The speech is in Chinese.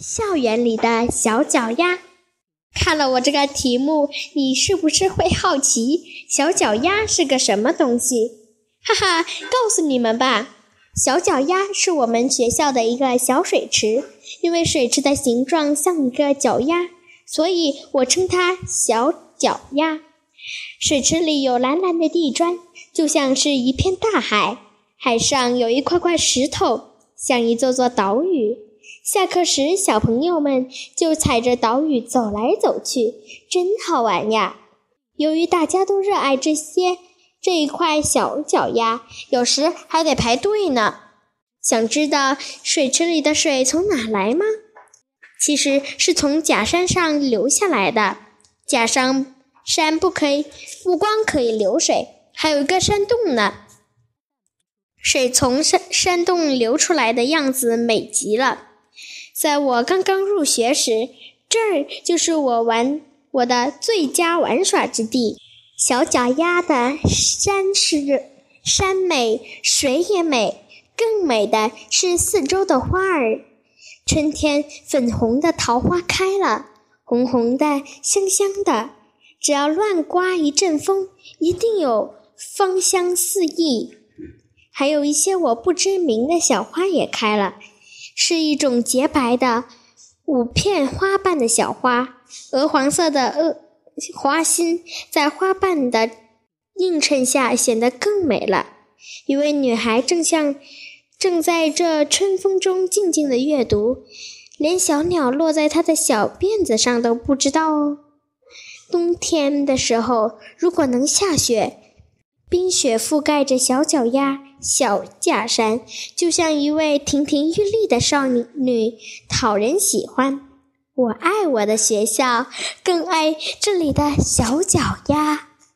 校园里的小脚丫，看了我这个题目，你是不是会好奇小脚丫是个什么东西？哈哈，告诉你们吧，小脚丫是我们学校的一个小水池，因为水池的形状像一个脚丫，所以我称它小脚丫。水池里有蓝蓝的地砖，就像是一片大海，海上有一块块石头，像一座座岛屿。下课时，小朋友们就踩着岛屿走来走去，真好玩呀！由于大家都热爱这些这一块小脚丫，有时还得排队呢。想知道水池里的水从哪来吗？其实是从假山上流下来的。假山山不可以不光可以流水，还有一个山洞呢。水从山山洞流出来的样子美极了。在我刚刚入学时，这儿就是我玩我的最佳玩耍之地。小脚丫的山是山美，水也美，更美的是四周的花儿。春天，粉红的桃花开了，红红的，香香的。只要乱刮一阵风，一定有芳香四溢。还有一些我不知名的小花也开了。是一种洁白的五片花瓣的小花，鹅黄色的鹅花心在花瓣的映衬下显得更美了。一位女孩正像正在这春风中静静的阅读，连小鸟落在她的小辫子上都不知道哦。冬天的时候，如果能下雪。冰雪覆盖着小脚丫、小假山，就像一位亭亭玉立的少女，讨人喜欢。我爱我的学校，更爱这里的小脚丫。